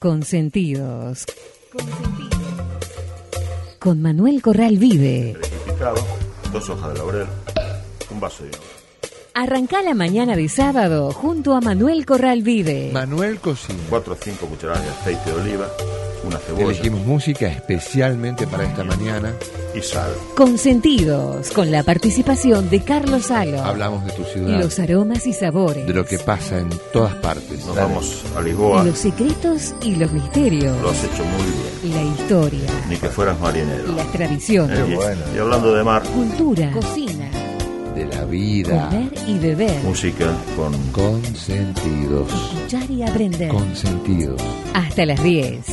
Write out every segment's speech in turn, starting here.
Consentidos. Con Manuel Corral Vive. Un vaso de. Arrancá la mañana de sábado junto a Manuel Corral Vive. Manuel Cocina. Cuatro o cinco cucharadas de aceite de oliva, una cebolla Elegimos música especialmente para esta mañana. y sal. Consentidos. Con la participación de Carlos Salo. Hablamos de tu ciudad, Los aromas y sabores. de lo que pasa en todas partes. Nos vamos a Lisboa, Los secretos y los misterios. lo has hecho muy bien. La historia. Ni que fueras marinero. Las tradiciones. Eh, y hablando de mar, Cultura. Cocina. De la vida. Comer y beber. música con Consentidos. Escuchar y aprender. Consentidos. Hasta las 10.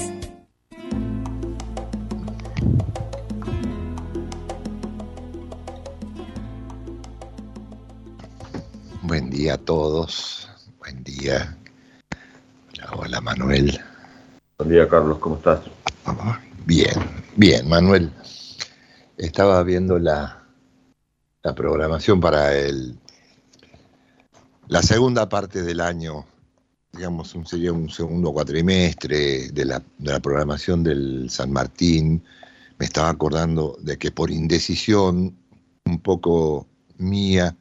Buen día a todos. Buen día. Hola, hola, Manuel. Buen día, Carlos, ¿cómo estás? Bien, bien, Manuel. Estaba viendo la, la programación para el la segunda parte del año, digamos, sería un segundo cuatrimestre de la, de la programación del San Martín. Me estaba acordando de que por indecisión, un poco mía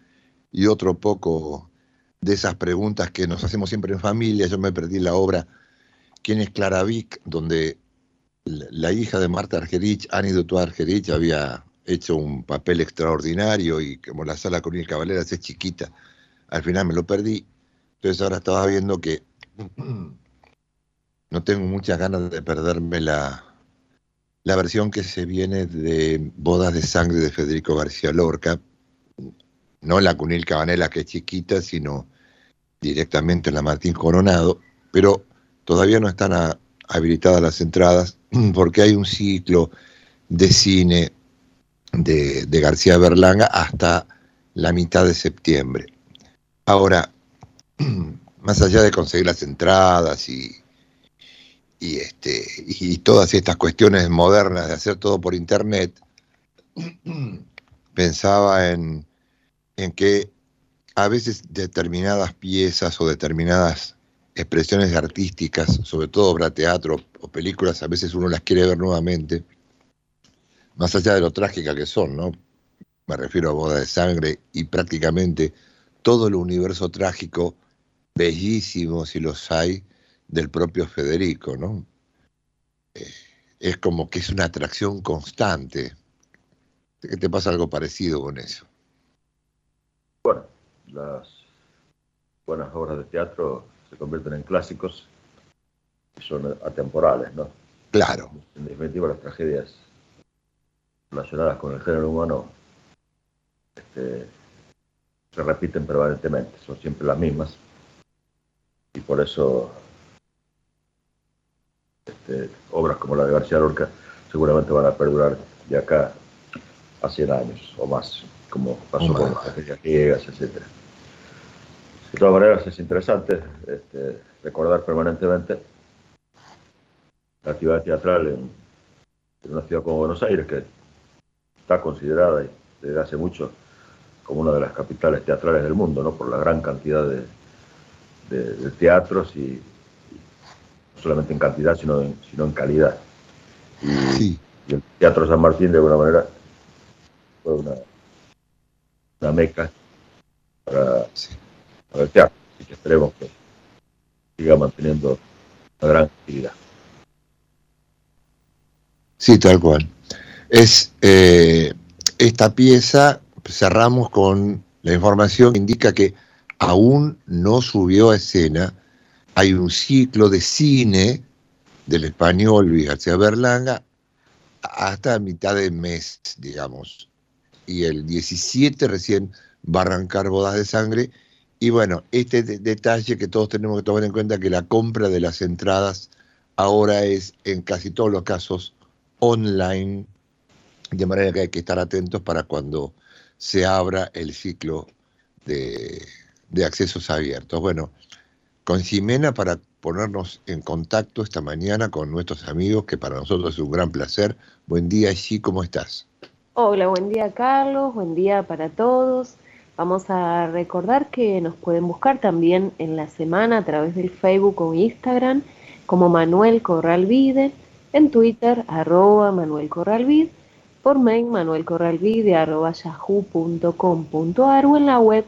y otro poco de esas preguntas que nos hacemos siempre en familia, yo me perdí la obra ¿Quién es Clara Vick? donde la la hija de Marta Argerich, Annie Dutoit Argerich, había hecho un papel extraordinario y como la sala con el Cabalera es chiquita, al final me lo perdí. Entonces ahora estaba viendo que no tengo muchas ganas de perderme la, la versión que se viene de Bodas de Sangre de Federico García Lorca, no la Cunil Cabanela que es chiquita, sino directamente la Martín Coronado, pero todavía no están habilitadas las entradas porque hay un ciclo de cine de, García Berlanga hasta la mitad de septiembre. Ahora, más allá de conseguir las entradas y, y, este, y todas estas cuestiones modernas de hacer todo por internet, pensaba en, en que a veces determinadas piezas o determinadas expresiones artísticas, sobre todo obra teatro o películas, a veces uno las quiere ver nuevamente, más allá de lo trágica que son, ¿no? Me refiero a Boda de Sangre y prácticamente todo el universo trágico, bellísimo si los hay, del propio Federico, ¿no? Eh, es como que es una atracción constante. ¿Qué te pasa algo parecido con eso? Bueno, las buenas obras de teatro se convierten en clásicos y son atemporales, ¿no? Claro, En definitiva, las tragedias relacionadas con el género humano este, se repiten permanentemente, son siempre las mismas. Y por eso este, obras como la de García Lorca seguramente van a perdurar de acá a 100 años o más, como pasó con las tragedias griegas, etc. De todas maneras, es interesante este, recordar permanentemente la actividad teatral en, en una ciudad como Buenos Aires, que está considerada desde hace mucho como una de las capitales teatrales del mundo, ¿no? por la gran cantidad de, de- de teatros y, y no solamente en cantidad, sino en, sino en calidad. Y, sí. y el Teatro San Martín, de alguna manera, fue una, una meca para, Sí. para el teatro. Así que esperemos que siga manteniendo una gran actividad. Sí, tal cual. Es eh, esta pieza, cerramos con la información que indica que aún no subió a escena. Hay un ciclo de cine del español Luis García Berlanga hasta mitad de mes, digamos. Y el 17 recién va a arrancar Bodas de Sangre. Y bueno, este de- detalle que todos tenemos que tomar en cuenta que la compra de las entradas ahora es en casi todos los casos online, de manera que hay que estar atentos para cuando se abra el ciclo de, de accesos abiertos. Bueno, con Ximena para ponernos en contacto esta mañana con nuestros amigos, que para nosotros es un gran placer. Buen día, Xi, ¿cómo estás? Hola, buen día Carlos, buen día para todos. Vamos a recordar que nos pueden buscar también en la semana a través del Facebook o Instagram como Manuel Corralvide, en Twitter arroba Manuel Corralvide, por mail manuelcorralvide arroba yahoo.com.ar o en la web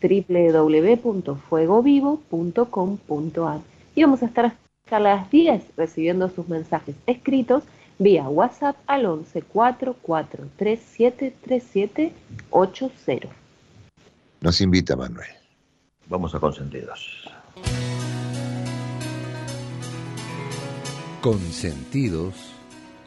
www.fuegovivo.com.ar. Y vamos a estar hasta las 10 recibiendo sus mensajes escritos vía WhatsApp al 11 44 37 37 80. Nos invita Manuel. Vamos a consentidos. Consentidos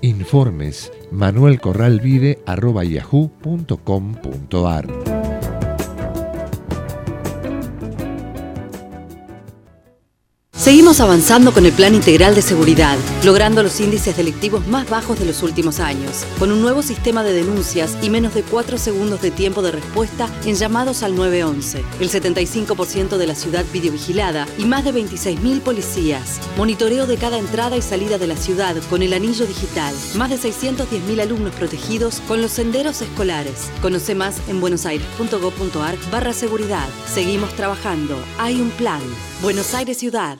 Informes manuelcorralvide.yahoo.com.ar Seguimos avanzando con el Plan Integral de Seguridad, logrando los índices delictivos más bajos de los últimos años, con un nuevo sistema de denuncias y menos de 4 segundos de tiempo de respuesta en llamados al 911, el 75% de la ciudad videovigilada y más de 26.000 policías, monitoreo de cada entrada y salida de la ciudad con el anillo digital, más de 610.000 alumnos protegidos con los senderos escolares. Conoce más en buenosaires.gov.ar barra seguridad. Seguimos trabajando. Hay un plan. Buenos Aires Ciudad.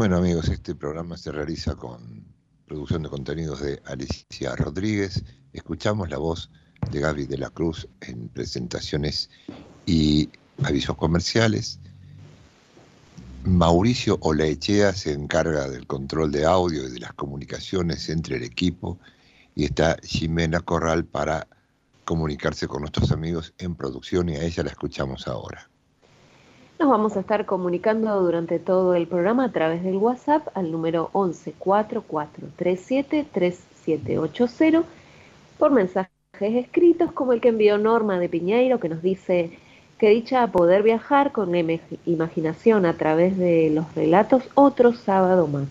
Bueno amigos, este programa se realiza con producción de contenidos de Alicia Rodríguez. Escuchamos la voz de Gaby de la Cruz en presentaciones y avisos comerciales. Mauricio Olaechea se encarga del control de audio y de las comunicaciones entre el equipo y está Jimena Corral para comunicarse con nuestros amigos en producción y a ella la escuchamos ahora. Nos vamos a estar comunicando durante todo el programa a través del WhatsApp al número 11 4437 3780 por mensajes escritos como el que envió Norma de Piñeiro que nos dice que dicha poder viajar con imaginación a través de los relatos otro sábado más.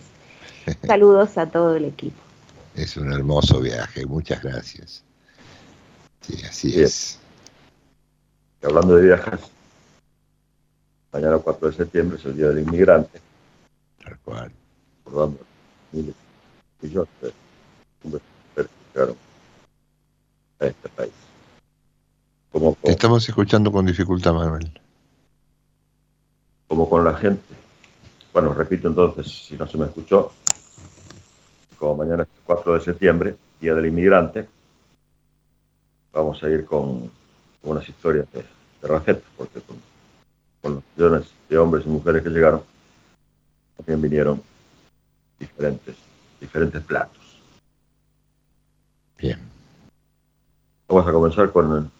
Saludos a todo el equipo. Es un hermoso viaje, muchas gracias. Sí, así es. hablando de viajes, mañana 4 de septiembre es el Día del Inmigrante. Tal cual. Recordando miles millones de hombres llegaron a este país. Como con, estamos escuchando con dificultad, Manuel. Como con la gente. Bueno, repito entonces, si no se me escuchó, como mañana es el 4 de septiembre, Día del Inmigrante, vamos a ir con unas historias de, de recetas, porque con con los millones de hombres y mujeres que llegaron, también vinieron diferentes, diferentes platos. Bien. Vamos a comenzar con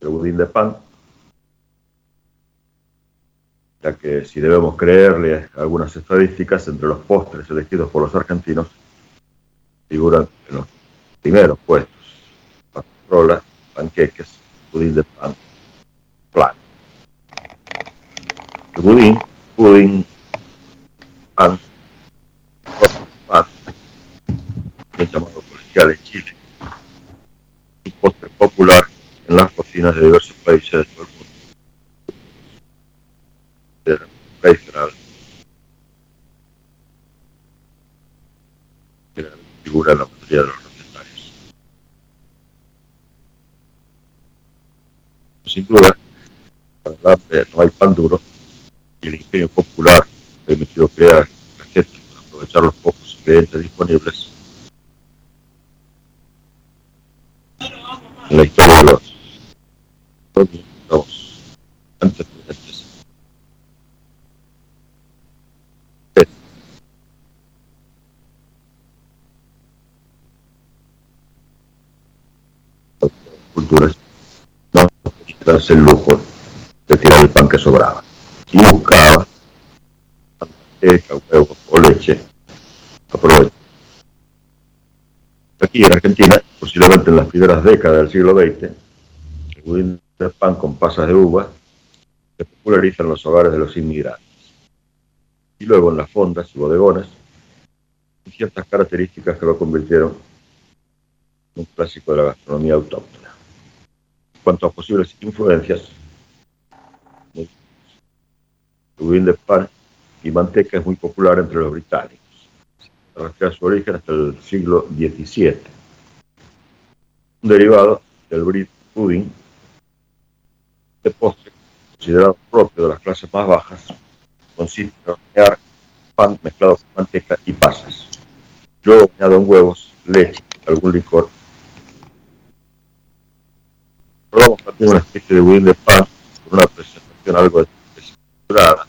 el, budín de pan, ya que si debemos creerle algunas estadísticas, entre los postres elegidos por los argentinos, figuran en los primeros puestos. Rolas, panqueques, budín de pan, plan el budín, budín, pan, pan, el llamado colegial en Chile, un postre popular en las cocinas de diversos países del mundo. Tradicional. Que figura en la mayoría de los recetarios. Sin duda, para de no hay pan duro, y el ingenio popular que me crear energético, aprovechar los pocos ingredientes disponibles en la historia de los dos antes presentes. culturas no quitarse el lujo de tirar el pan que sobraba. Y manteca, huevo o leche. Aprovecha. Aquí en Argentina, posiblemente en las primeras décadas del siglo XX, el budín de pan con pasas de uva se populariza en los hogares de los inmigrantes. Y luego en las fondas y bodegones, ciertas características que lo convirtieron en un clásico de la gastronomía autóctona. En cuanto a posibles influencias, el budín de pan y manteca es muy popular entre los británicos. Rastrea su origen hasta el siglo XVII. Un derivado del bread pudding, de postre considerado propio de las clases más bajas, consiste en hornear pan mezclado con manteca y pasas. Luego añado en huevos, leche, algún licor. Probamos también una especie de budín de pan con una presentación algo desequilibrada.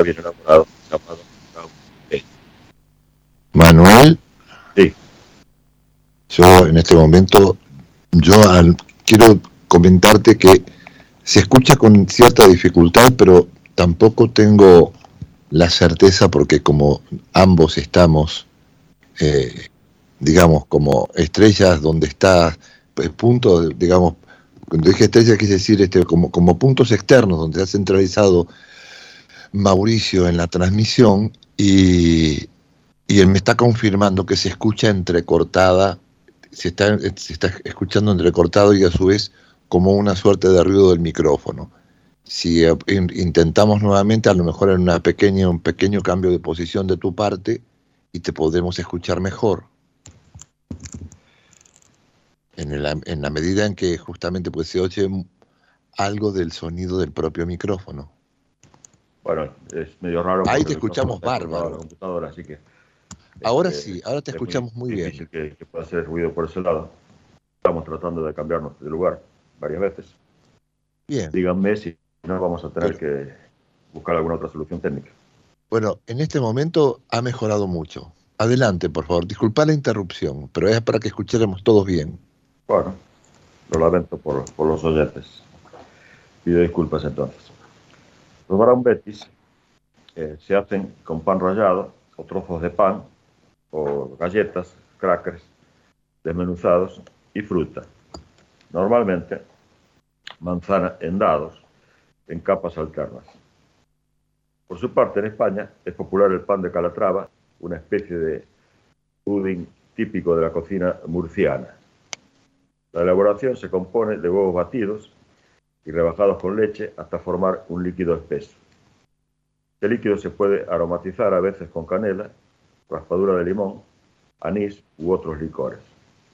Está bien elaborado, llamado Manuel. Sí. Yo en este momento, yo al- quiero comentarte que se escucha con cierta dificultad, pero tampoco tengo la certeza porque como ambos estamos, eh, digamos, como estrellas donde está, pues, punto, digamos, cuando dije estrellas quise decir este, como, como puntos externos donde se ha centralizado Mauricio en la transmisión y, y él me está confirmando que se escucha entrecortada, se está, se está escuchando entrecortado y a su vez como una suerte de ruido del micrófono. Si in- intentamos nuevamente, a lo mejor en una pequeña, un pequeño cambio de posición de tu parte y te podremos escuchar mejor. En la, en la medida en que justamente pues, se oye algo del sonido del propio micrófono. Bueno, es medio raro. Ahí te escuchamos bárbaro. la computadora, así que. Ahora este, sí, ahora te es escuchamos muy bien. difícil que, que pueda hacer ruido por ese lado. Estamos tratando de cambiarnos de lugar varias veces. Bien. Díganme si no vamos a tener que buscar alguna otra solución técnica. Bueno, en este momento ha mejorado mucho. Adelante, por favor. Disculpa la interrupción, pero es para que escucháramos todos bien. Bueno, lo lamento por, por los oyentes. Pido disculpas entonces. Los brown betis eh, se hacen con pan rallado o trozos de pan o galletas, crackers desmenuzados y fruta. Normalmente manzana en dados en capas alternas. Por su parte, en España es popular el pan de calatrava, una especie de pudding típico de la cocina murciana. La elaboración se compone de huevos batidos y rebajados con leche hasta formar un líquido espeso. Este líquido se puede aromatizar a veces con canela, raspadura de limón, anís u otros licores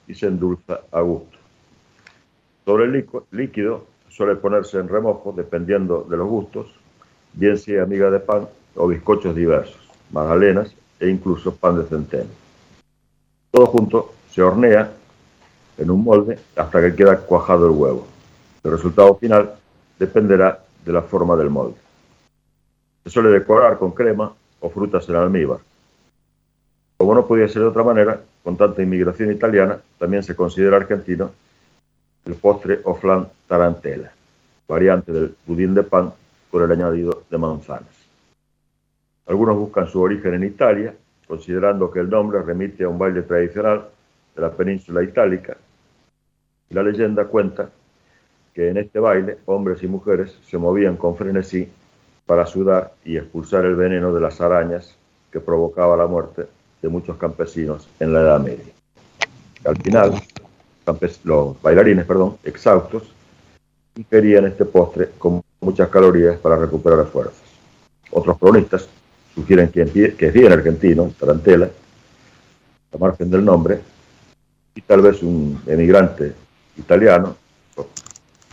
y se endulza a gusto. Sobre el líquido suele ponerse en remojo dependiendo de los gustos, bien sea miga de pan o bizcochos diversos, magdalenas e incluso pan de centeno. Todo junto se hornea en un molde hasta que queda cuajado el huevo. El resultado final dependerá de la forma del molde. Se suele decorar con crema o frutas en almíbar. Como no podía ser de otra manera, con tanta inmigración italiana, también se considera argentino el postre o flan tarantela, variante del budín de pan por el añadido de manzanas. Algunos buscan su origen en Italia, considerando que el nombre remite a un baile tradicional de la península itálica. La leyenda cuenta que en este baile hombres y mujeres se movían con frenesí para sudar y expulsar el veneno de las arañas que provocaba la muerte de muchos campesinos en la Edad Media. Al final, los bailarines, perdón, exhaustos, ingerían este postre con muchas calorías para recuperar fuerzas. Otros cronistas sugieren que es bien argentino, tarantela, a margen del nombre, y tal vez un emigrante italiano,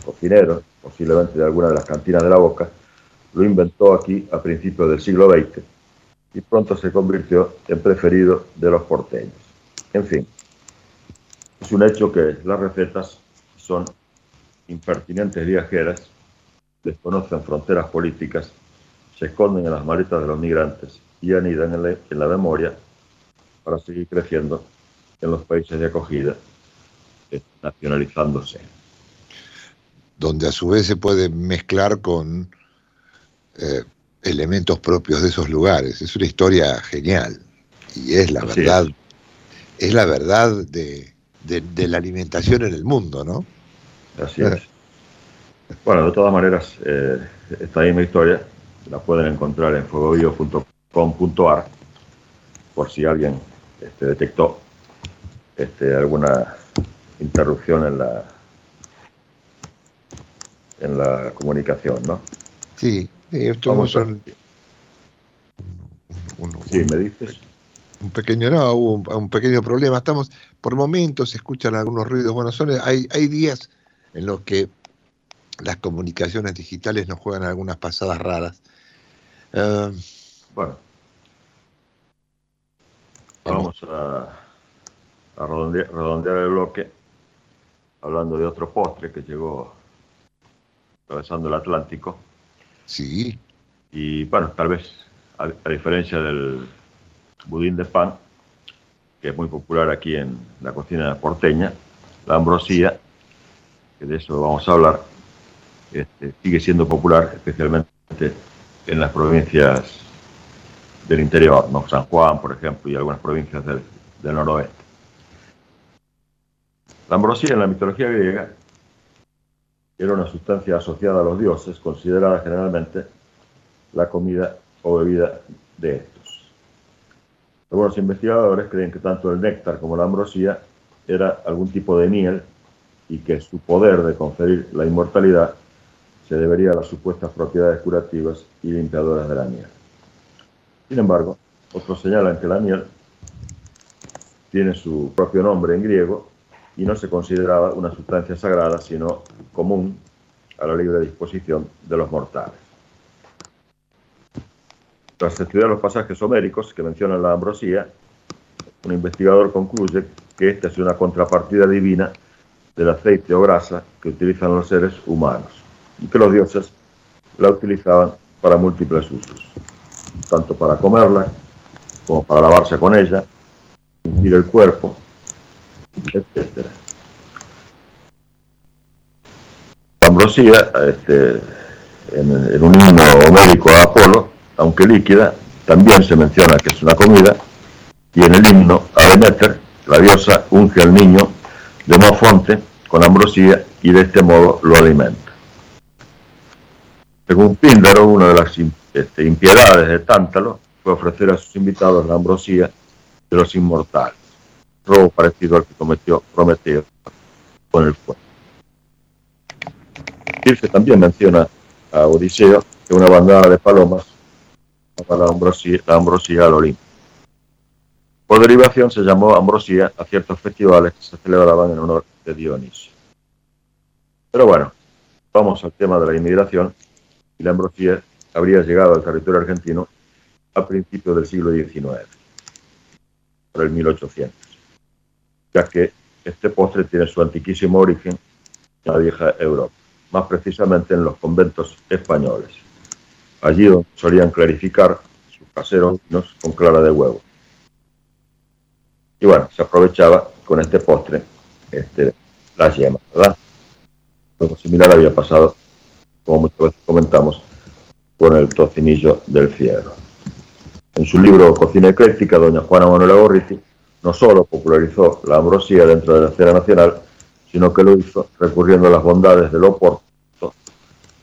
co- cocinero, posiblemente de alguna de las cantinas de la Boca, lo inventó aquí a principios del siglo XX y pronto se convirtió en preferido de los porteños. En fin, es un hecho que las recetas son impertinentes viajeras, desconocen fronteras políticas, se esconden en las maletas de los migrantes y anidan en la, en la memoria para seguir creciendo en los países de acogida nacionalizándose. Donde a su vez se puede mezclar con eh, elementos propios de esos lugares. Es una historia genial y es la verdad, es. la verdad de, la alimentación en el mundo, ¿no? Así es. Bueno, de todas maneras, eh, esta misma historia la pueden encontrar en fuegovío.com.ar por si alguien este, detectó este, alguna interrupción en la en la comunicación, ¿no? Sí, esto Vamos a... sí, me dices. Un pequeño, no, hubo un, pequeño problema. Estamos, por momentos se escuchan algunos ruidos. Bueno, son, hay, hay días en los que las comunicaciones digitales nos juegan algunas pasadas raras. Eh, bueno, vamos a, a redondear, el bloque hablando de otro postre que llegó atravesando el Atlántico. Sí. Y bueno, tal vez a, diferencia del budín de pan, que es muy popular aquí en la cocina porteña, la ambrosía, que de eso vamos a hablar, este, sigue siendo popular, especialmente en las provincias del interior, ¿no? San Juan, por ejemplo, y algunas provincias del, del noroeste. La ambrosía en la mitología griega era una sustancia asociada a los dioses, considerada generalmente la comida o bebida de estos. Algunos investigadores creen que tanto el néctar como la ambrosía era algún tipo de miel y que su poder de conferir la inmortalidad se debería a las supuestas propiedades curativas y limpiadoras de la miel. Sin embargo, otros señalan que la miel tiene su propio nombre en griego y no se consideraba una sustancia sagrada, sino común a la libre disposición de los mortales. Tras estudiar los pasajes homéricos que mencionan la ambrosía, un investigador concluye que esta es una contrapartida divina del aceite o grasa que utilizan los seres humanos y que los dioses la utilizaban para múltiples usos, tanto para comerla como para lavarse con ella, ungir el cuerpo, etc. La ambrosía, este, en, un himno homérico a Apolo, aunque líquida, también se menciona que es una comida, y en el himno a Demeter, la diosa unge al niño de fonte con ambrosía y de este modo lo alimenta. Según Píndaro, una de las este, impiedades de Tántalo fue ofrecer a sus invitados la ambrosía de los inmortales robo parecido al que cometió Prometeo con el fuego. Kirche también menciona a Odiseo que una bandada de palomas para la ambrosía, la ambrosía al Olimpo. Por derivación se llamó ambrosía a ciertos festivales que se celebraban en honor de Dionisio. Pero bueno, vamos al tema de la inmigración y la ambrosía habría llegado al territorio argentino a principios del siglo XIX, por el 1800 ya que este postre tiene su antiquísimo origen en la vieja Europa, más precisamente en los conventos españoles, allí donde solían clarificar sus caseros con clara de huevo. Y bueno, se aprovechaba con este postre este, las yemas, ¿verdad? Algo similar había pasado, como muchas veces comentamos, con el tocinillo del fierro. En su libro Cocina Ecléctica, doña Juana Manuela Gorriti no solo popularizó la ambrosía dentro de la escena nacional, sino que lo hizo recurriendo a las bondades del oporto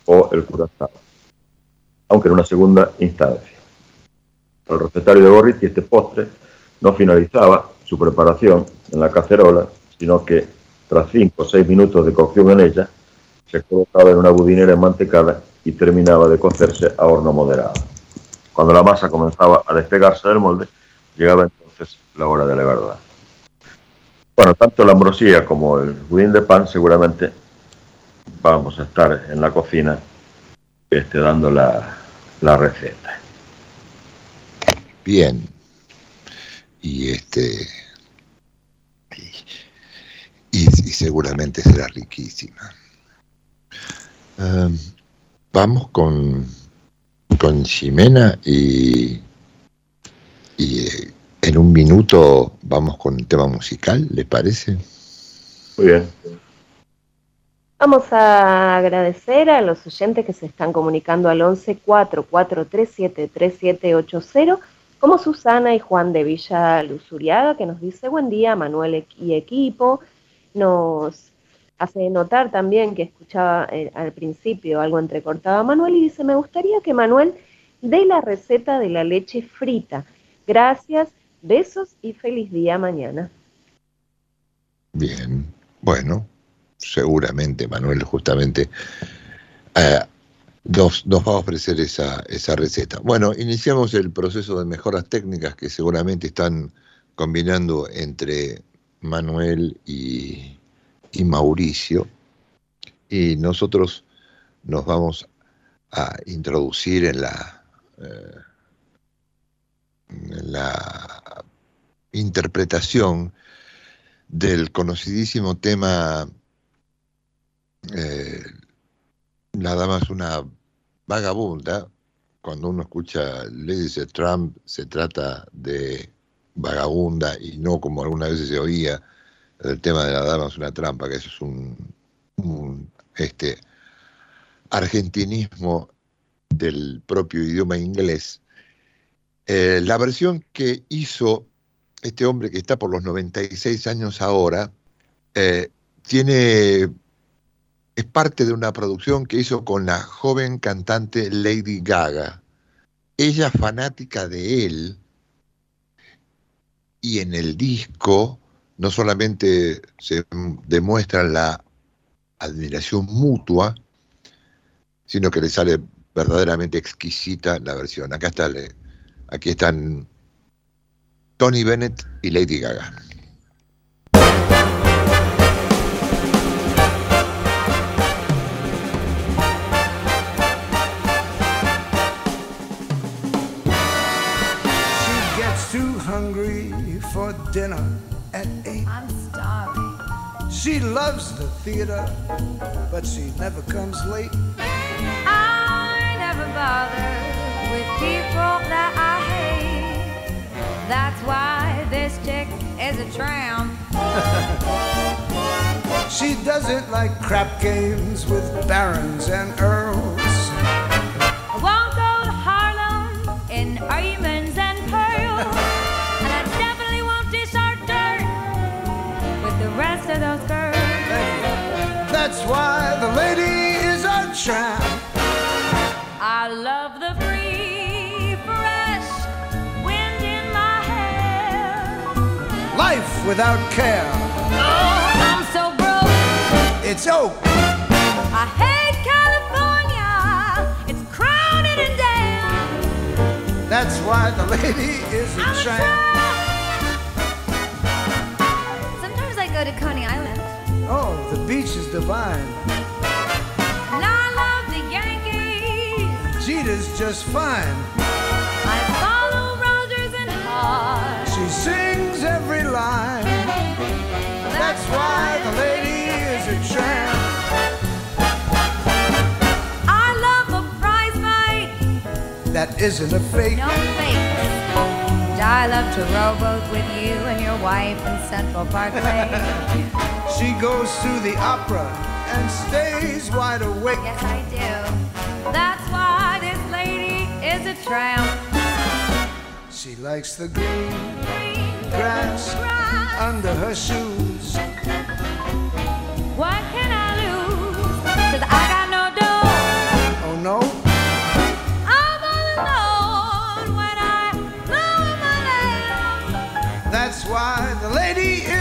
o el curazao, aunque en una segunda instancia. El recetario de Gorriti, este postre no finalizaba su preparación en la cacerola, sino que tras cinco o seis minutos de cocción en ella, se colocaba en una budinera enmantecada y terminaba de cocerse a horno moderado. Cuando la masa comenzaba a despegarse del molde, llegaba la hora de la verdad. Bueno, tanto la ambrosía como el budín de pan seguramente vamos a estar en la cocina este, dando la, la receta. Bien. Y este. Y, seguramente será riquísima. Em, vamos con, con Ximena y, y en un minuto vamos con un tema musical, ¿le parece? Muy bien. Vamos a agradecer a los oyentes que se están comunicando al 11 4437 3780, como Susana y Juan de Villa Luzuriaga, que nos dice buen día, Manuel y equipo. Nos hace notar también que escuchaba eh, al principio algo entrecortado a Manuel y dice, me gustaría que Manuel dé la receta de la leche frita. Gracias, besos y feliz día mañana. Bien, bueno, seguramente Manuel justamente eh, nos, va a ofrecer esa, esa receta. Bueno, iniciamos el proceso de mejoras técnicas que seguramente están combinando entre Manuel y, Mauricio. Y nosotros nos vamos a introducir en la, eh, la interpretación del conocidísimo tema eh, La dama una vagabunda. Cuando uno escucha Lady Trump, se trata de vagabunda y no como alguna vez se oía el tema de la dama es una trampa, que eso es un, este, argentinismo del propio idioma inglés. Eh, la versión que hizo este hombre que está por los 96 años ahora, eh, tiene, es parte de una producción que hizo con la joven cantante Lady Gaga. Ella fanática de él, y en el disco no solamente se demuestra la admiración mutua, sino que le sale verdaderamente exquisita la versión. Acá está, aquí están Tony Bennett y Lady Gaga. She gets too hungry for dinner at eight. I'm starving. She loves the theater, but she never comes late. I never bother with people that I hate. That's why this chick is a tramp. she doesn't like crap games with barons and earls. I won't go to Harlem in diamonds and pearls. and I definitely won't dish our dirt with the rest of those girls. That's why the lady is a tramp. I love the without care. Oh, I'm so broke. It's oak. I hate California. It's crowded and damn. That's why the lady is a I'm a tramp. tramp. Sometimes I go to Coney Island. Oh, the beach is divine. And I love the Yankees. Jeter's just fine. I follow Rogers and Hart. She sings every line. That's why the lady is a tramp. I love a prize fight. That isn't a fake. No fakes. I love to rowboat with you and your wife in Central Parkway. She goes to the opera and stays wide awake. yes, I do. That's why this lady is a tramp. She likes the green Green grass grass. under her shoes. What can I lose? Cause I got no dough. Oh no, I'm all alone when I lower my lamp. that's why the lady is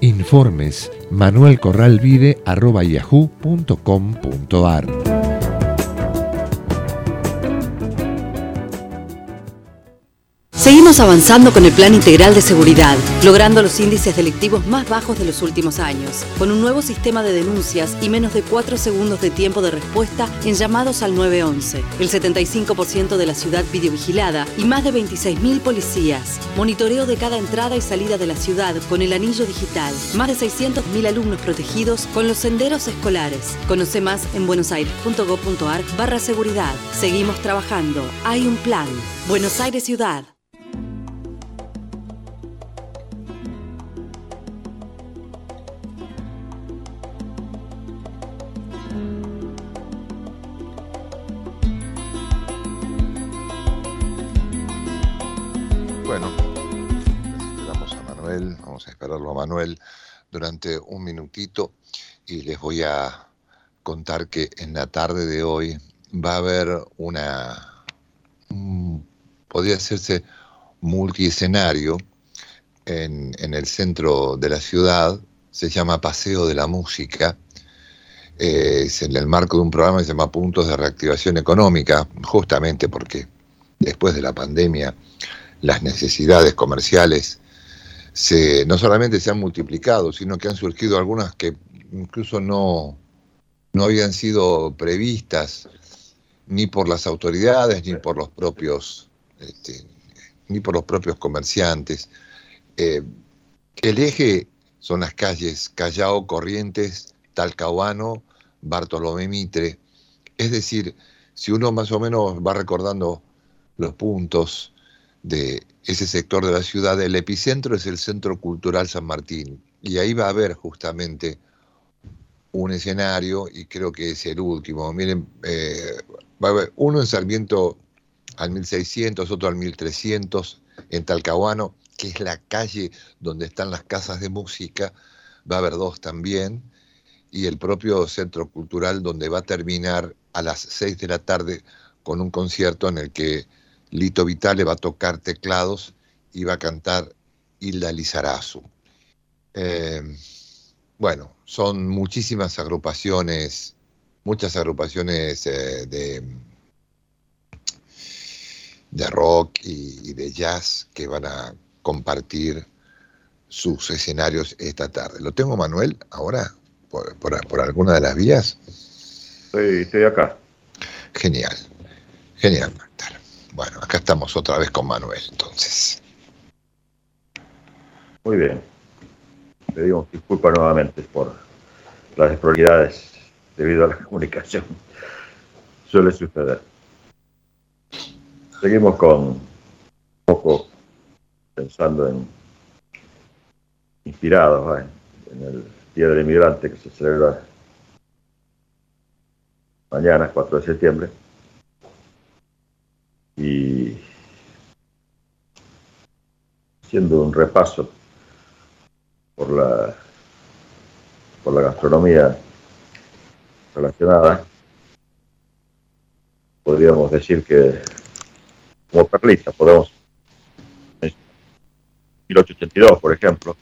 Informes manuelcorralvide.yahoo.com.ar Seguimos avanzando con el Plan Integral de Seguridad, logrando los índices delictivos más bajos de los últimos años, con un nuevo sistema de denuncias y menos de 4 segundos de tiempo de respuesta en llamados al 911, el 75% de la ciudad videovigilada y más de 26.000 policías. Monitoreo de cada entrada y salida de la ciudad con el anillo digital, más de 600.000 alumnos protegidos con los senderos escolares. Conoce más en buenosaires.gov.ar barra seguridad. Seguimos trabajando. Hay un plan. Buenos Aires Ciudad. Vamos a esperarlo a Manuel durante un minutito y les voy a contar que en la tarde de hoy va a haber una, un- podría hacerse multiescenario en, en el centro de la ciudad, se llama Paseo de la Música, eh, es en el marco de un programa que se llama Puntos de Reactivación Económica, justamente porque después de la pandemia las necesidades comerciales no solamente se han multiplicado, sino que han surgido algunas que incluso no, no habían sido previstas ni por las autoridades ni por los propios este, ni por los propios comerciantes. Eh, el eje son las calles Callao, Corrientes, Talcahuano, Bartolomé Mitre. Es decir, si uno más o menos va recordando los puntos de ese sector de la ciudad, el epicentro es el Centro Cultural San Martín. Y ahí va a haber justamente un escenario, y creo que es el último. Miren, eh, va a haber uno en Sarmiento al 1600, otro al 1300, en Talcahuano, que es la calle donde están las casas de música, va a haber dos también, y el propio centro cultural donde va a terminar a las 6 de la tarde con un concierto en el que Lito Vitale va a tocar teclados y va a cantar Hilda Lizarazu. Eh, bueno, son muchísimas agrupaciones, muchas agrupaciones eh, de, de rock y, y de jazz que van a compartir sus escenarios esta tarde. ¿Lo tengo, Manuel, ahora? ¿Por, por- por alguna de las vías? Estoy, estoy acá. Genial, genial, Magdalena. Bueno, acá estamos otra vez con Manuel, entonces. Muy bien. Pedimos disculpas nuevamente por las desprioridades debido a la comunicación. Suele suceder. Seguimos con un poco pensando en inspirados en el Día del Inmigrante que se celebra mañana, 4 de septiembre. Y haciendo un repaso por la por la gastronomía relacionada, podríamos decir que como perlita podemos 1882, por ejemplo,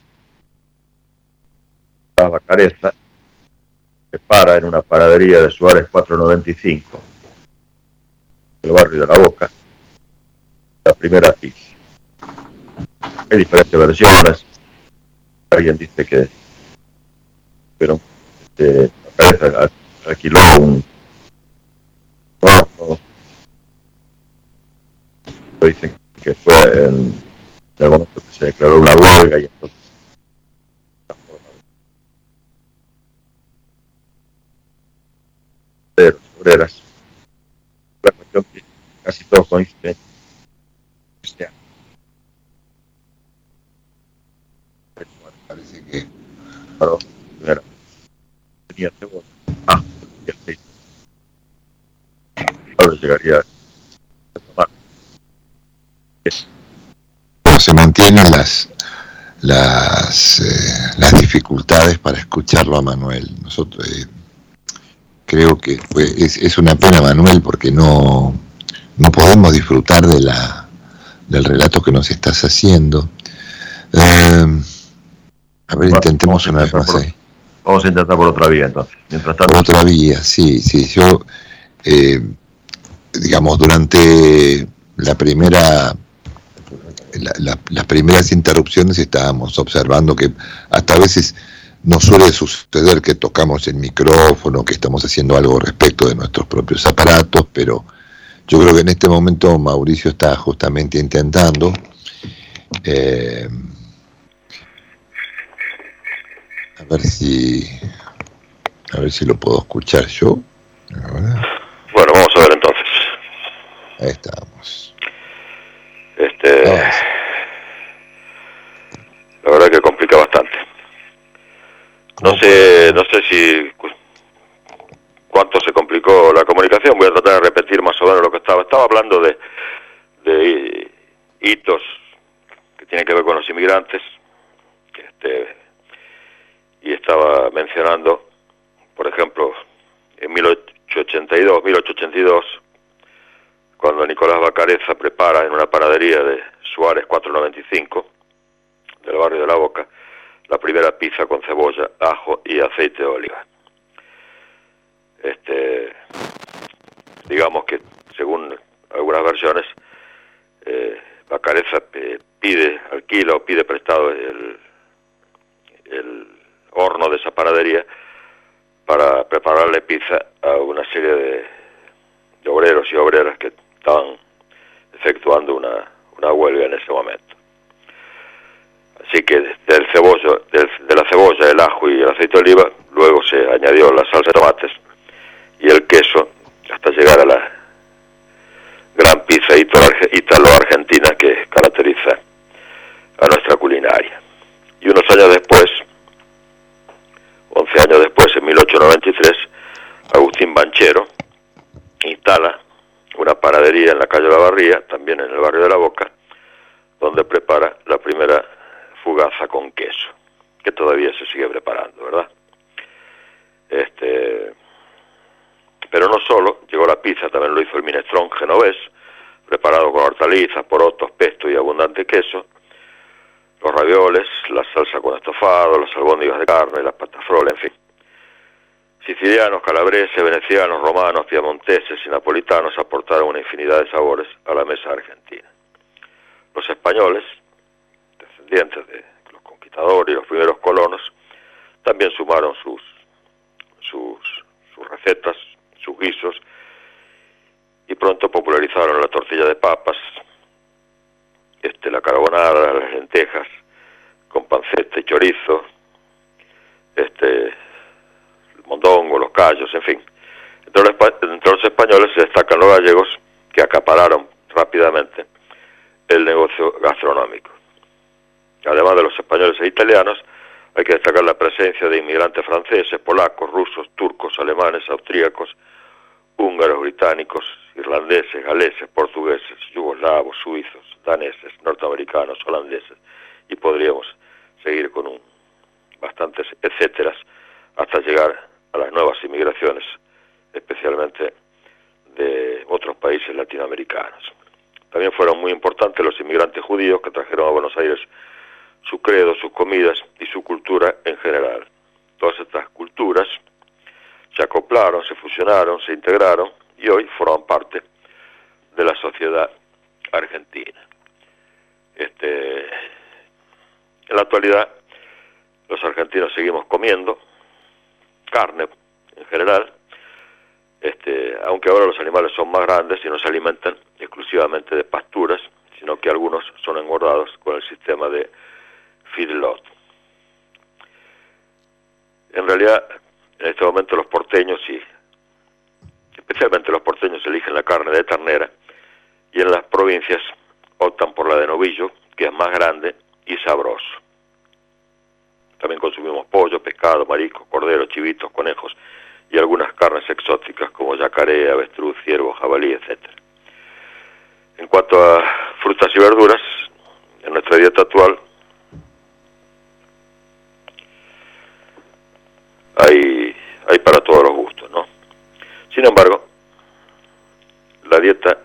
la Vacareza se para en una panadería de Suárez 495, el barrio de la Boca, la primera pizza. Hay diferentes versiones, alguien dice que pero este, al- alquiló un no, dicen que fue en el momento que se declaró una huelga y entonces de las obreras la cuestión que casi todos coinciden este año. Parece que Claro, primero, tenía cebolla, ah, y aceite. Ahora llegaría a tomar. Es- se mantienen las las, eh, las dificultades para escucharlo a Manuel. Nosotros eh, creo que fue, es, es una pena Manuel porque no, no podemos disfrutar de la del relato que nos estás haciendo. Eh, a ver, intentemos una vez más por- ahí. Vamos a intentar por otra vía entonces. Mientras Por otra vía, sí, sí. Yo, eh, digamos, durante la primera, la- la- las primeras interrupciones estábamos observando que hasta a veces nos suele suceder que tocamos el micrófono, que estamos haciendo algo respecto de nuestros propios aparatos, pero yo creo que en este momento Mauricio está justamente intentando. eh, a ver si a ver si lo puedo escuchar yo. Bueno, vamos a ver entonces. ahí estamos. Este, la verdad que complica bastante. No ¿Cómo sé, no sé si cu- cuánto se complicó la comunicación. Voy a tratar de repetir más o menos lo que estaba. Estaba hablando de, de hitos que tienen que ver con los inmigrantes. Este, y estaba mencionando, por ejemplo, en 1882, 1882, cuando Nicolás Bacareza prepara en una panadería de Suárez 495, del barrio de La Boca, la primera pizza con cebolla, ajo y aceite de oliva. Este, digamos que, según algunas versiones, eh, Bacareza eh, pide, alquila o pide prestado el, el horno de esa panadería para prepararle pizza a una serie de, obreros y obreras que estaban efectuando una, una huelga en ese momento. Así que del cebollo, del- de la cebolla, el ajo y el aceite de oliva, luego se añadió la salsa de tomates y el queso hasta llegar a la gran pizza ítalo-argentina que caracteriza a nuestra culinaria. Y unos años después, 11 años después, en 1893, Agustín Banchero instala una panadería en la calle La Barría, también en el barrio de La Boca, donde prepara la primera fugaza con queso, que todavía se sigue preparando, ¿verdad? Este, pero no solo, llegó la pizza, también lo hizo el minestrón genovés, preparado con hortalizas, porotos, pesto y abundante queso, los ravioles, la salsa con estofado, las albóndigas de carne, las patas frolas, en fin. Sicilianos, calabreses, venecianos, romanos, piamonteses y napolitanos aportaron una infinidad de sabores a la mesa argentina. Los españoles, descendientes de los conquistadores y los primeros colonos, también sumaron sus, sus, sus recetas, sus guisos, y pronto popularizaron la tortilla de papas, este, la carbonara, las lentejas, con panceta y chorizo, este, el mondongo, los callos, en fin. Entre los, los españoles se destacan los gallegos, que acapararon rápidamente el negocio gastronómico. Además de los españoles e italianos, hay que destacar la presencia de inmigrantes franceses, polacos, rusos, turcos, alemanes, austríacos, húngaros, británicos, irlandeses, galeses, portugueses, yugoslavos, suizos, daneses, norteamericanos, holandeses, y podríamos seguir con un bastantes etcéteras hasta llegar a las nuevas inmigraciones, especialmente de otros países latinoamericanos. También fueron muy importantes los inmigrantes judíos que trajeron a Buenos Aires su credo, sus comidas y su cultura en general. Todas estas culturas se acoplaron, se fusionaron, se integraron y hoy forman parte de la sociedad argentina. Este, en la actualidad, los argentinos seguimos comiendo carne en general, este, aunque ahora los animales son más grandes y no se alimentan exclusivamente de pasturas, sino que algunos son engordados con el sistema de feedlot. En realidad, en este momento los porteños y especialmente los porteños eligen la carne de ternera y en las provincias optan por la de novillo, que es más grande y sabroso. También consumimos pollo, pescado, marisco, cordero, chivitos, conejos y algunas carnes exóticas como yacaré, avestruz, ciervo, jabalí, etc. En cuanto a frutas y verduras, en nuestra dieta actual hay, hay para todos los gustos, ¿no? Sin embargo, la dieta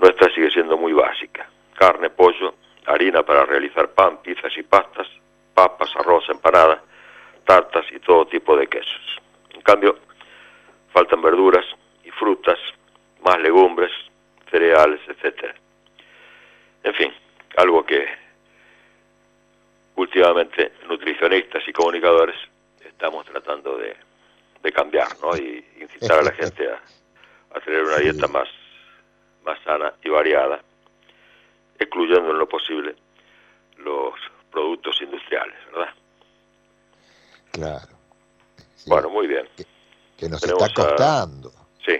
nuestra sigue siendo muy básica. Carne, pollo, harina para realizar pan, pizzas y pastas, papas, arroz, empanadas, tartas y todo tipo de quesos. En cambio, faltan verduras y frutas, más legumbres, cereales, etcétera. En fin, algo que últimamente nutricionistas y comunicadores estamos tratando de, de cambiar, ¿no? Y incitar a la gente a, a tener una dieta más, más sana y variada, excluyendo en lo posible los productos industriales, ¿verdad? Claro. Sí, Bueno, muy bien. que nos tenemos está a- costando. Sí,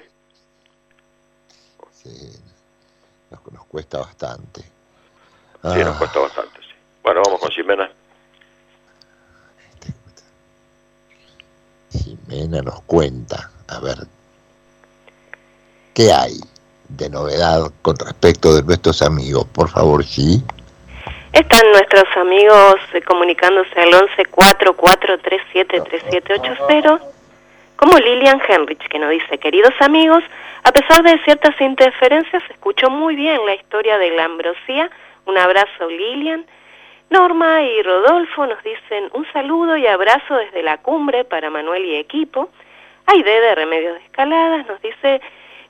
Sí, nos, nos cuesta bastante. sí, Ah, nos cuesta bastante, sí. Bueno, vamos con Ximena. Jimena nos cuenta, a ver, ¿qué hay de novedad con respecto de nuestros amigos? Por favor, sí. Están nuestros amigos eh, comunicándose al 11 4437 3780, como Lilian Henrich, que nos dice, queridos amigos, a pesar de ciertas interferencias, escuchó muy bien la historia de la ambrosía. Un abrazo, Lilian. Norma y Rodolfo nos dicen un saludo y abrazo desde la cumbre para Manuel y equipo. Aide de Remedios de Escaladas nos dice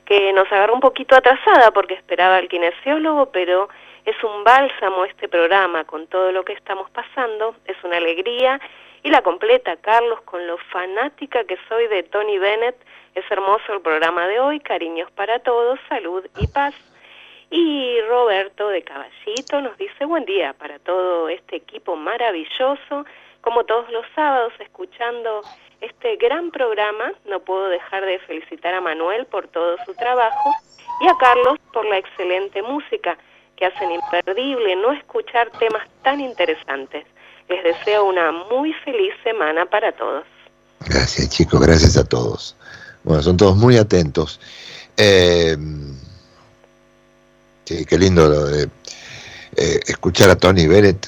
que nos agarró un poquito atrasada porque esperaba al kinesiólogo, pero es un bálsamo este programa con todo lo que estamos pasando, es una alegría y la completa Carlos con lo fanática que soy de Tony Bennett. Es hermoso el programa de hoy, cariños para todos, salud y paz. Y Roberto de Caballito nos dice buen día para todo este equipo maravilloso, como todos los sábados escuchando este gran programa. No puedo dejar de felicitar a Manuel por todo su trabajo y a Carlos por la excelente música que hacen imperdible no escuchar temas tan interesantes. Les deseo una muy feliz semana para todos. Gracias, chicos, gracias a todos. Bueno, son todos muy atentos. Eh, sí, qué lindo lo de eh, escuchar a Tony Bennett.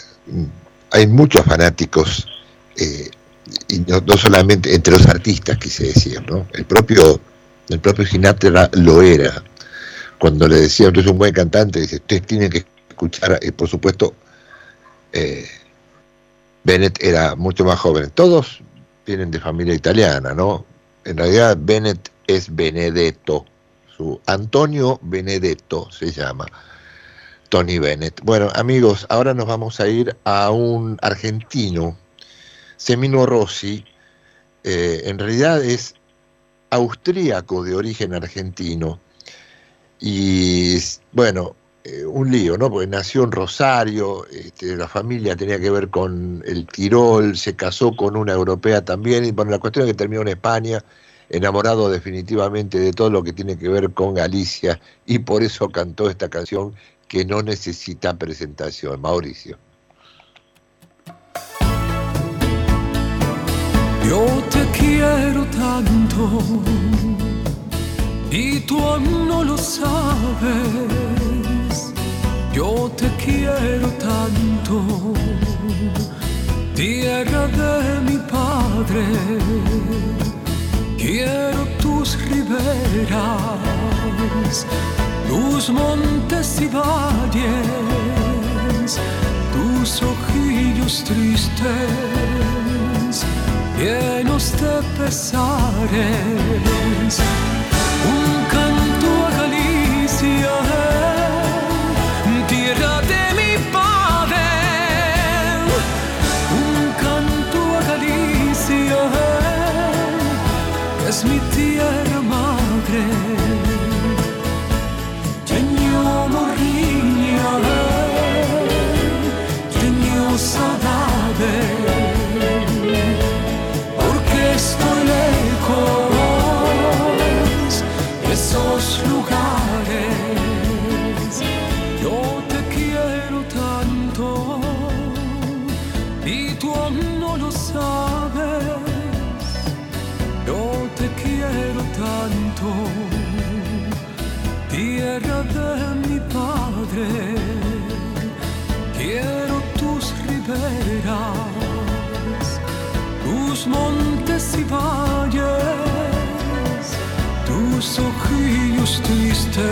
Hay muchos fanáticos, eh, y no, no solamente entre los artistas, quise decir, ¿no? El propio, el propio Sinatra lo era. Cuando le decía, usted es un buen cantante, dice, ustedes tienen que escuchar, eh, por supuesto, Bennett era mucho más joven. Todos vienen de familia italiana, ¿no? En realidad Bennett es Benedetto, su Antonio Benedetto se llama, Tony Bennett. Bueno, amigos, ahora nos vamos a ir a un argentino, Semino Rossi, eh, en realidad es austríaco de origen argentino, y bueno, eh, un lío, ¿no? Porque nació en Rosario, este, la familia tenía que ver con el Tirol, se casó con una europea también, y bueno, la cuestión es que terminó en España, enamorado definitivamente de todo lo que tiene que ver con Galicia, y por eso cantó esta canción que no necesita presentación. Mauricio. Yo te quiero tanto y tú no lo sabes. Yo te quiero tanto, tierra de mi padre. Quiero tus riberas, tus montes y valles, tus ojillos tristes llenos de pesares, un canto a Galicia, tierra porque valles, tus ojillos tristes,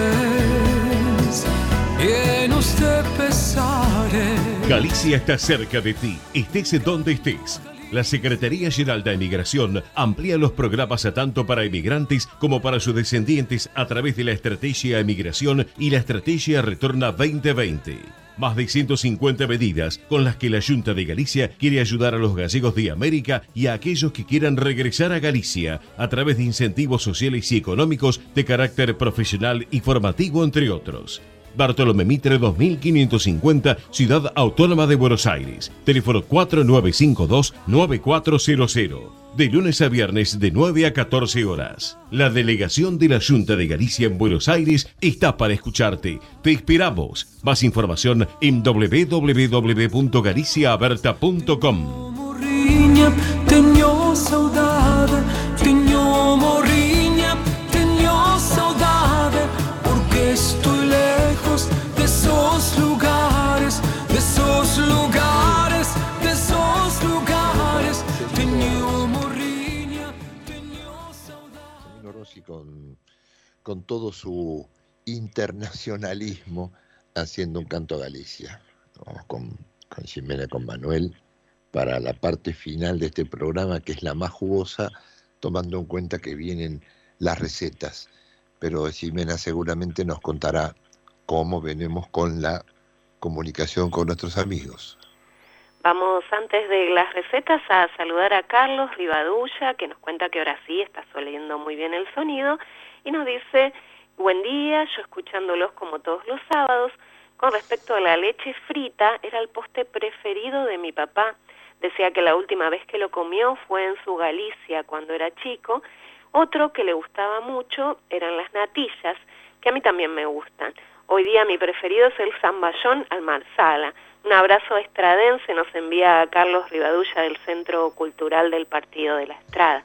llenos de pesares. Galicia está cerca de ti, estés donde estés. La Secretaría General de Emigración amplía los programas a tanto para emigrantes como para sus descendientes a través de la Estrategia Emigración y la Estrategia Retorna 2020. Más de 150 medidas con las que la Junta de Galicia quiere ayudar a los gallegos de América y a aquellos que quieran regresar a Galicia a través de incentivos sociales y económicos de carácter profesional y formativo, entre otros. Bartolomé Mitre 2550, Ciudad Autónoma de Buenos Aires. Teléfono 4952-9400. De lunes a viernes de 9 a 14 horas. La delegación de la Junta de Galicia en Buenos Aires está para escucharte. Te esperamos. Más información en www.galiciaaberta.com. Con, con todo su internacionalismo haciendo un canto a Galicia, ¿no? con, con Jimena, con Manuel, para la parte final de este programa, que es la más jugosa, tomando en cuenta que vienen las recetas. Pero Jimena seguramente nos contará cómo venimos con la comunicación con nuestros amigos. Vamos antes de las recetas a saludar a Carlos Rivadulla, que nos cuenta que ahora sí está soliendo muy bien el sonido, y nos dice, buen día, yo escuchándolos como todos los sábados, con respecto a la leche frita, era el postre preferido de mi papá. Decía que la última vez que lo comió fue en su Galicia cuando era chico. Otro que le gustaba mucho eran las natillas, que a mí también me gustan. Hoy día mi preferido es el zamballón al marsala. Un abrazo estradense nos envía Carlos Rivadulla del Centro Cultural del Partido de la Estrada.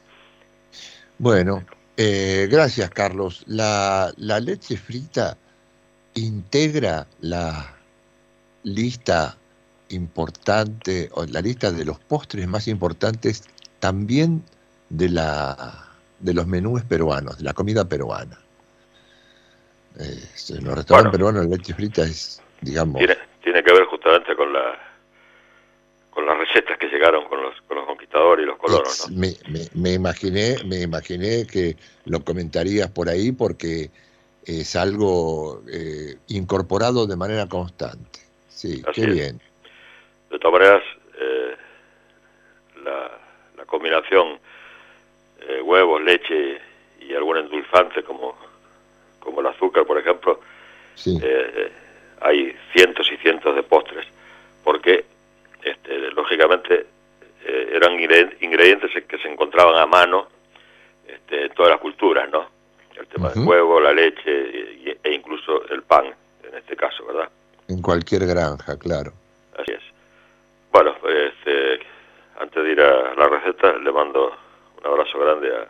Bueno, eh, gracias Carlos. La, la leche frita integra la lista importante, o la lista de los postres más importantes también de, la, de los menús peruanos, de la comida peruana. Eh, en los restaurantes Bueno. peruanos la leche frita es, digamos, tiene que ver justamente con la recetas que llegaron con los, con los conquistadores y los colonos, ¿no? me, me- me imaginé, me imaginé que lo comentarías por ahí porque es algo eh, incorporado de manera constante. Sí, Así qué es. bien. De todas maneras, eh, la, la combinación eh, huevos, leche y algún endulzante como, como el azúcar, por ejemplo, Sí. eh, hay cientos y cientos de postres, porque este, lógicamente eh, eran ingre- ingredientes que se encontraban a mano este, en todas las culturas, ¿no? El tema del huevo, la leche e incluso el pan, en este caso, ¿verdad? En cualquier granja, claro. Así es. Bueno, este, antes de ir a la receta, le mando un abrazo grande a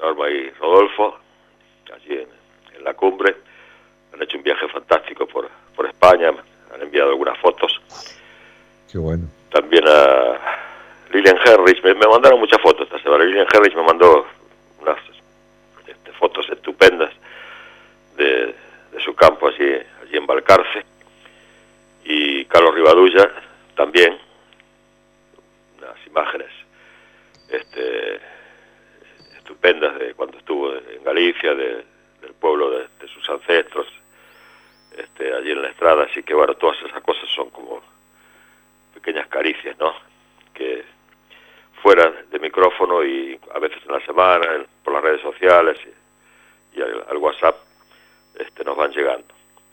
Norma y Rodolfo, allí en, en la cumbre. Han hecho un viaje fantástico por, por España, han enviado algunas fotos. También a Lilian Herrich, me, mandaron muchas fotos esta semana. Lilian Herrich me mandó unas este, fotos estupendas de, su campo allí, allí en Balcarce. Y Carlos Rivadulla también, unas imágenes este, estupendas de cuando estuvo en Galicia, de- del pueblo de, de sus ancestros, este, allí en la estrada. Así que bueno, todas esas cosas son como pequeñas caricias, ¿no? Que fuera de micrófono y a veces en la semana, en- por las redes sociales y, al WhatsApp este, nos van llegando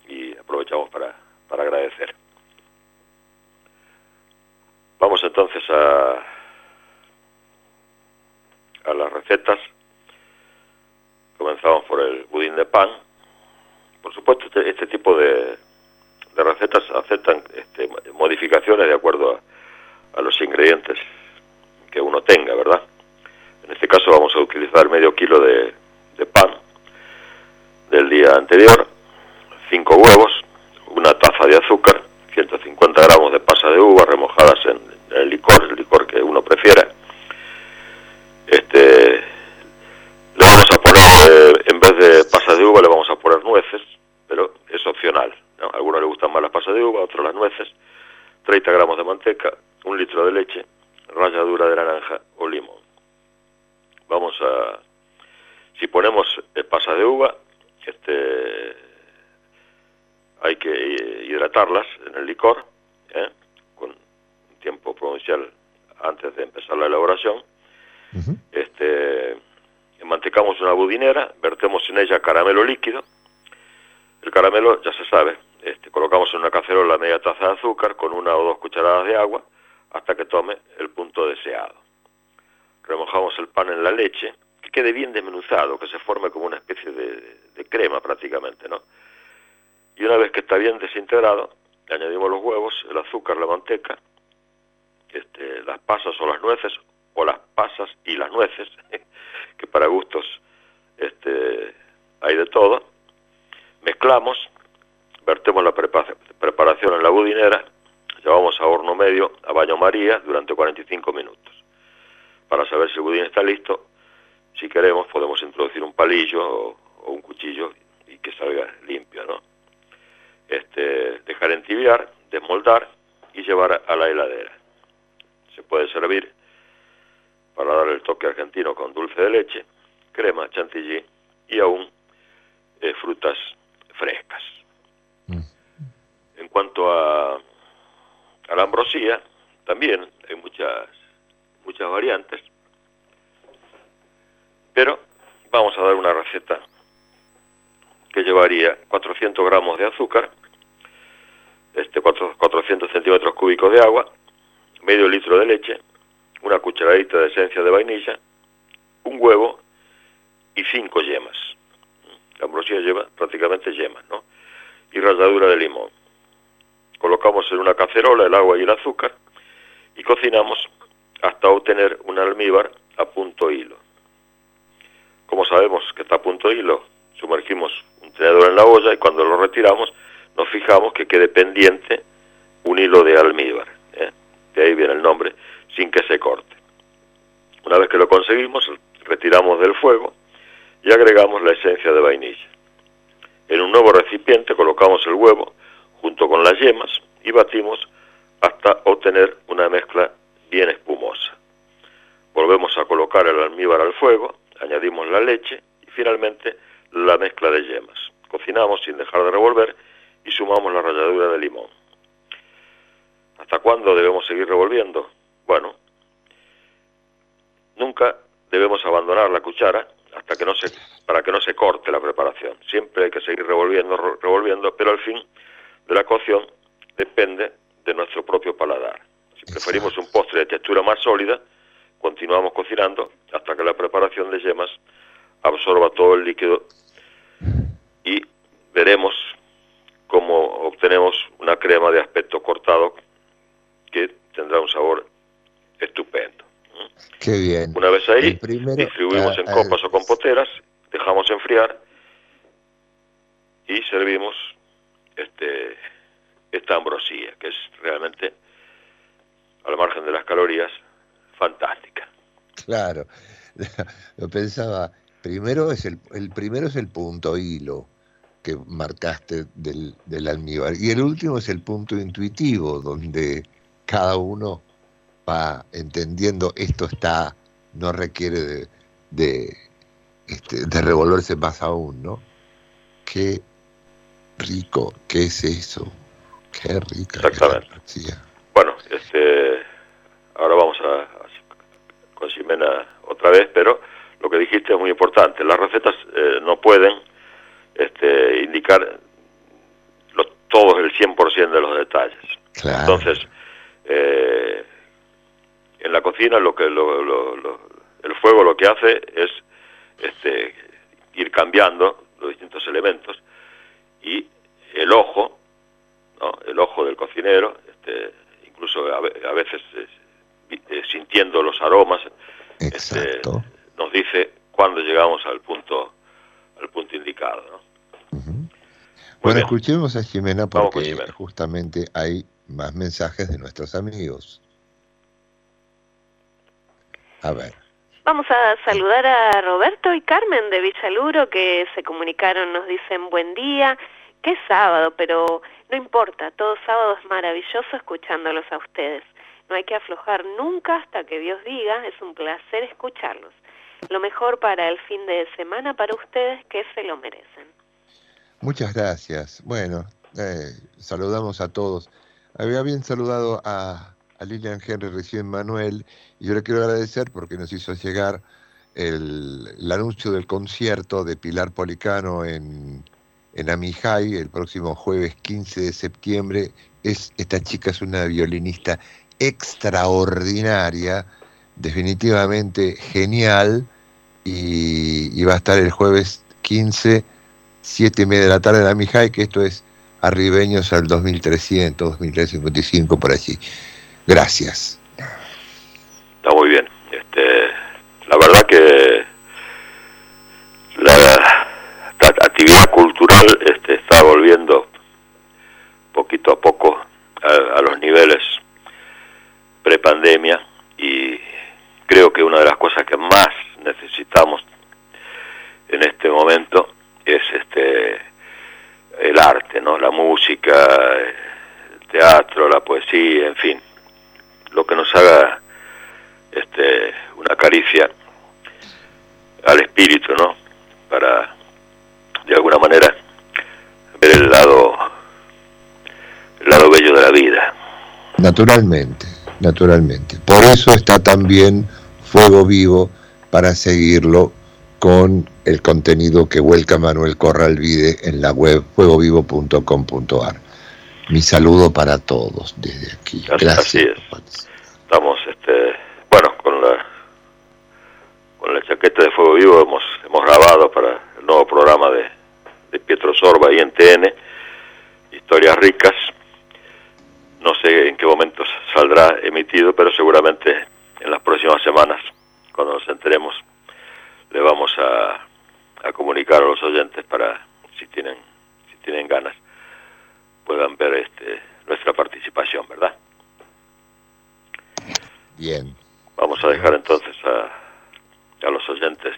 y aprovechamos para, para agradecer. Vamos entonces a, a las recetas. Comenzamos por el budín de pan. Por supuesto, este, este tipo de, de recetas aceptan este, modificaciones de acuerdo a, los ingredientes que uno tenga, ¿verdad? En este caso vamos a utilizar medio kilo de, pan del día anterior, cinco huevos, una taza de azúcar, 150 gramos de pasa de uva remojadas en, en el licor, el licor que uno prefiera. Este, le vamos a poner, eh, en vez de pasas de uva, le vamos a poner nueces, pero es opcional. A algunos les gustan más las pasas de uva, a otros las nueces. 30 gramos de manteca, un litro de leche, ralladura de naranja o limón. Vamos a, si ponemos eh, pasas de uva, este, hay que eh, hidratarlas en el licor, ¿eh? con un tiempo prudencial antes de empezar la elaboración. Este, mantecamos una budinera, vertemos en ella caramelo líquido. El caramelo ya se sabe, este, colocamos en una cacerola media taza de azúcar con una o dos cucharadas de agua hasta que tome el punto deseado. Remojamos el pan en la leche, que quede bien desmenuzado, que se forme como una especie de, crema prácticamente, ¿no? Y una vez que está bien desintegrado, le añadimos los huevos, el azúcar, la manteca, este, las pasas o las nueces, o las pasas y las nueces, que para gustos este, hay de todo. Mezclamos, vertemos la prepa- preparación en la budinera, llevamos a horno medio a baño María durante 45 minutos. Para saber si el budín está listo, si queremos podemos introducir un palillo o, o un cuchillo y que salga limpio, ¿no? Este, dejar entibiar, desmoldar y llevar a la heladera. Se puede servir para dar el toque argentino con dulce de leche, crema, chantilly y aún eh, frutas frescas. Cuanto a, a la ambrosía, también hay muchas, muchas variantes, pero vamos a dar una receta que llevaría 400 gramos de azúcar, este cuatro- 400 centímetros cúbicos de agua, medio litro de leche, una cucharadita de esencia de vainilla, un huevo y cinco yemas. La ambrosía lleva prácticamente yemas, ¿no? Y ralladura de limón. Colocamos en una cacerola el agua y el azúcar y cocinamos hasta obtener un almíbar a punto hilo. Como sabemos que está a punto hilo, sumergimos un tenedor en la olla y cuando lo retiramos nos fijamos que quede pendiente un hilo de almíbar. ¿eh? De ahí viene el nombre, sin que se corte. Una vez que lo conseguimos, retiramos del fuego y agregamos la esencia de vainilla. En un nuevo recipiente colocamos el huevo junto con las yemas y batimos hasta obtener una mezcla bien espumosa. Volvemos a colocar el almíbar al fuego, añadimos la leche y finalmente la mezcla de yemas. Cocinamos sin dejar de revolver y sumamos la ralladura de limón. ¿Hasta cuándo debemos seguir revolviendo? Bueno, nunca debemos abandonar la cuchara hasta que no se para que no se corte la preparación. Siempre hay que seguir revolviendo, re- revolviendo, pero al fin de la cocción depende de nuestro propio paladar. Si preferimos un postre de textura más sólida, continuamos cocinando hasta que la preparación de yemas absorba todo el líquido y veremos cómo obtenemos una crema de aspecto cortado que tendrá un sabor estupendo. Qué bien. Una vez ahí, El primero, distribuimos en ah, copas o compoteras, dejamos enfriar y servimos este esta ambrosía, que es realmente, al margen de las calorías, fantástica. Claro. Lo pensaba. Primero es el, el primero es el punto hilo que marcaste del, del almíbar. Y el último es el punto intuitivo, donde cada uno va entendiendo esto está, no requiere de, de, este, de revolverse más aún, ¿no? Qué rico, ¿qué es eso? Qué rica. Exactamente. Bueno, este, ahora vamos a, Ximena otra vez, pero lo que dijiste es muy importante. Las recetas eh, no pueden este, indicar lo, todos el 100% de los detalles. Claro. Entonces, eh, en la cocina lo que lo- lo- lo- el fuego lo que hace es este, ir cambiando los distintos elementos y el ojo, ¿no? el ojo del cocinero, este, incluso a, ve- a veces eh, sintiendo los aromas, este, nos dice cuándo llegamos al punto al punto indicado. ¿no? Bueno, bien. escuchemos a Jimena porque Jimena. justamente hay más mensajes de nuestros amigos. A ver, Vamos a saludar a Roberto y Carmen de Villaluro que se comunicaron, nos dicen buen día, que es sábado, pero no importa, todo sábado es maravilloso escuchándolos a ustedes. No hay que aflojar nunca hasta que Dios diga, es un placer escucharlos. Lo mejor para el fin de semana para ustedes que se lo merecen. muchas gracias. Bueno, eh, saludamos a todos. Había bien saludado a, a Lilian Henry, recién Manuel, yo le quiero agradecer porque nos hizo llegar el, el anuncio del concierto de Pilar Policano en, en Amijay el próximo jueves 15 de septiembre. Es, esta chica es una violinista extraordinaria, definitivamente genial, y, y va a estar el jueves 15, 7 y media de la tarde en Amijay, que esto es arribeños al 2300, 2355, por allí. Gracias. Está muy bien. Este, la verdad que la, actividad cultural este, está volviendo poquito a poco a, a los niveles prepandemia y creo que una de las cosas que más necesitamos en este momento es este el arte, ¿no? La música, el teatro, la poesía, en fin, lo que nos haga este, una caricia al espíritu, ¿no? Para, de alguna manera, ver el lado, el lado bello de la vida. Naturalmente, naturalmente. Por eso está también Fuego Vivo para seguirlo con el contenido que vuelca Manuel Corralvide en la web fuegovivo.com.ar. Mi saludo para todos desde aquí. Gracias. así es. Estamos, este, bueno, con la, con la chaqueta de Fuego Vivo hemos, hemos grabado para el nuevo programa de, de Pietro Sorba ahí en TN, Historias Ricas. No sé en qué momento saldrá emitido, pero seguramente en las próximas semanas, cuando nos enteremos, le vamos a, a comunicar a los oyentes para, si tienen, si tienen ganas, puedan ver este, nuestra participación, ¿verdad? Bien. Vamos a dejar entonces a, a los oyentes,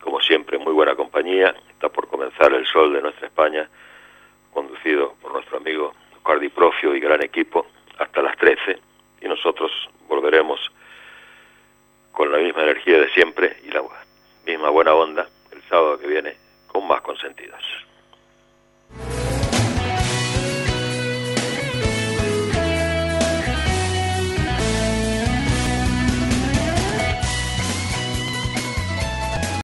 como siempre, muy buena compañía. Está por comenzar el sol de nuestra España, conducido por nuestro amigo Cardi Profio y gran equipo, hasta las 13. Y nosotros volveremos con la misma energía de siempre y la misma buena onda el sábado que viene con más consentidos.